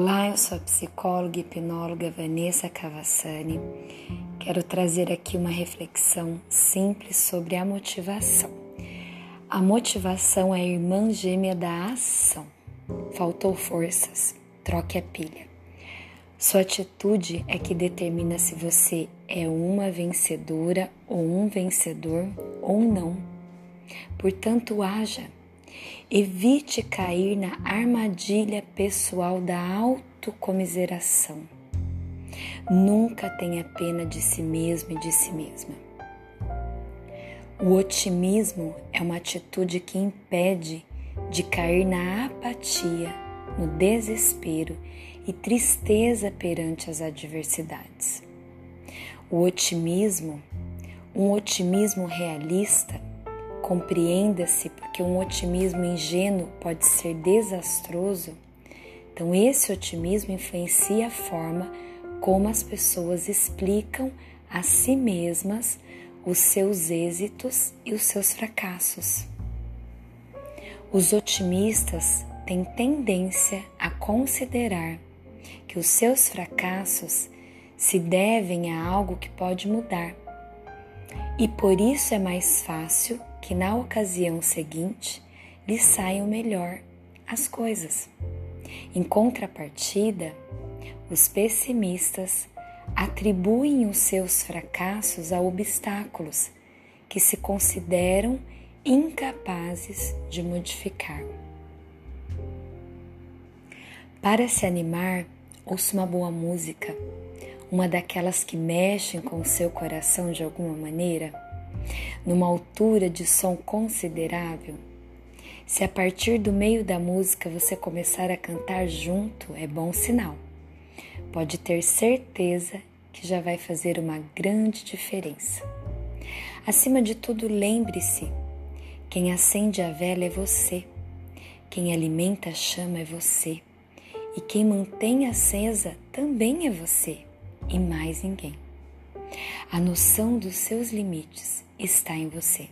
Olá, eu sou a psicóloga e hipnóloga Vanessa Cavassani. Quero trazer aqui uma reflexão simples sobre a motivação. A motivação é a irmã gêmea da ação. Faltou forças, troque a pilha. Sua atitude é que determina se você é uma vencedora ou um vencedor ou não. Portanto, haja Evite cair na armadilha pessoal da autocomiseração. Nunca tenha pena de si mesmo e de si mesma. O otimismo é uma atitude que impede de cair na apatia, no desespero e tristeza perante as adversidades. O otimismo, um otimismo realista, compreenda-se porque um otimismo ingênuo pode ser desastroso. Então, esse otimismo influencia a forma como as pessoas explicam a si mesmas os seus êxitos e os seus fracassos. Os otimistas têm tendência a considerar que os seus fracassos se devem a algo que pode mudar. E por isso é mais fácil que na ocasião seguinte lhe saiam melhor as coisas. Em contrapartida, os pessimistas atribuem os seus fracassos a obstáculos que se consideram incapazes de modificar. Para se animar, ouça uma boa música, uma daquelas que mexem com o seu coração de alguma maneira numa altura de som considerável, se a partir do meio da música você começar a cantar junto, é bom sinal. Pode ter certeza que já vai fazer uma grande diferença. Acima de tudo, lembre-se: quem acende a vela é você, quem alimenta a chama é você, e quem mantém acesa também é você, e mais ninguém. A noção dos seus limites está em você.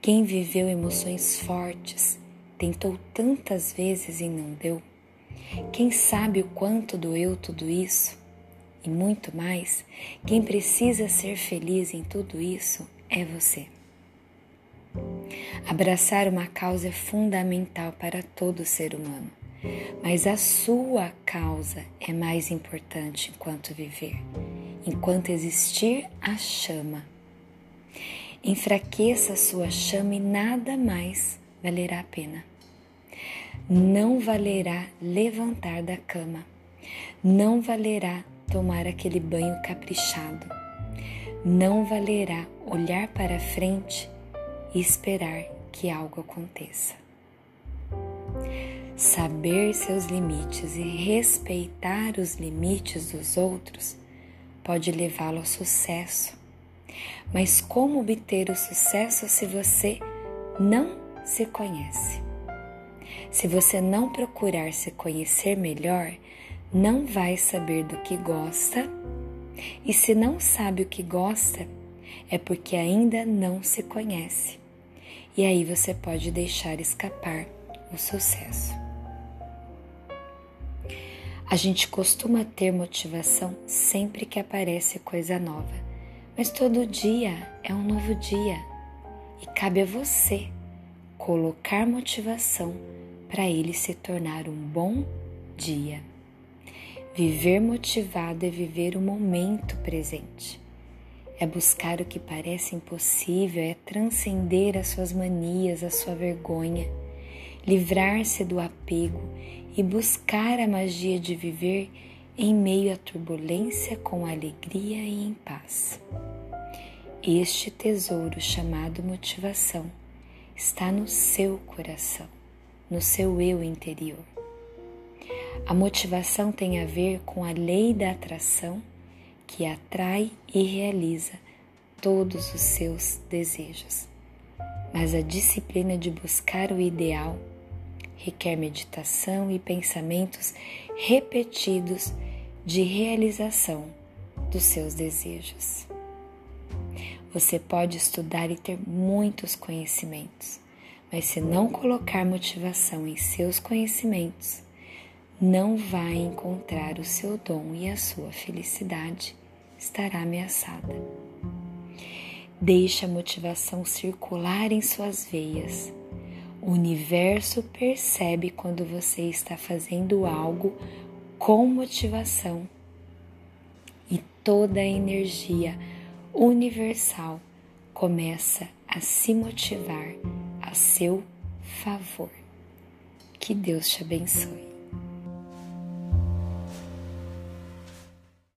Quem viveu emoções fortes, tentou tantas vezes e não deu. Quem sabe o quanto doeu tudo isso? E muito mais, quem precisa ser feliz em tudo isso é você. Abraçar uma causa é fundamental para todo ser humano, mas a sua causa é mais importante enquanto viver, enquanto existir a chama Enfraqueça a sua chama e nada mais valerá a pena. Não valerá levantar da cama. Não valerá tomar aquele banho caprichado. Não valerá olhar para frente e esperar que algo aconteça. Saber seus limites e respeitar os limites dos outros pode levá-lo ao sucesso mas como obter o sucesso se você não se conhece? Se você não procurar se conhecer melhor, não vai saber do que gosta, e se não sabe o que gosta, é porque ainda não se conhece. E aí você pode deixar escapar o sucesso. A gente costuma ter motivação sempre que aparece coisa nova mas todo dia é um novo dia e cabe a você colocar motivação para ele se tornar um bom dia. Viver motivado é viver o momento presente. É buscar o que parece impossível, é transcender as suas manias, a sua vergonha, livrar-se do apego e buscar a magia de viver em meio à turbulência com alegria e em paz. Este tesouro chamado motivação está no seu coração, no seu eu interior. A motivação tem a ver com a lei da atração que atrai e realiza todos os seus desejos. Mas a disciplina de buscar o ideal requer meditação e pensamentos repetidos de realização dos seus desejos. Você pode estudar e ter muitos conhecimentos, mas se não colocar motivação em seus conhecimentos, não vai encontrar o seu dom e a sua felicidade estará ameaçada. Deixe a motivação circular em suas veias. O universo percebe quando você está fazendo algo com motivação e toda a energia universal começa a se motivar a seu favor. Que Deus te abençoe.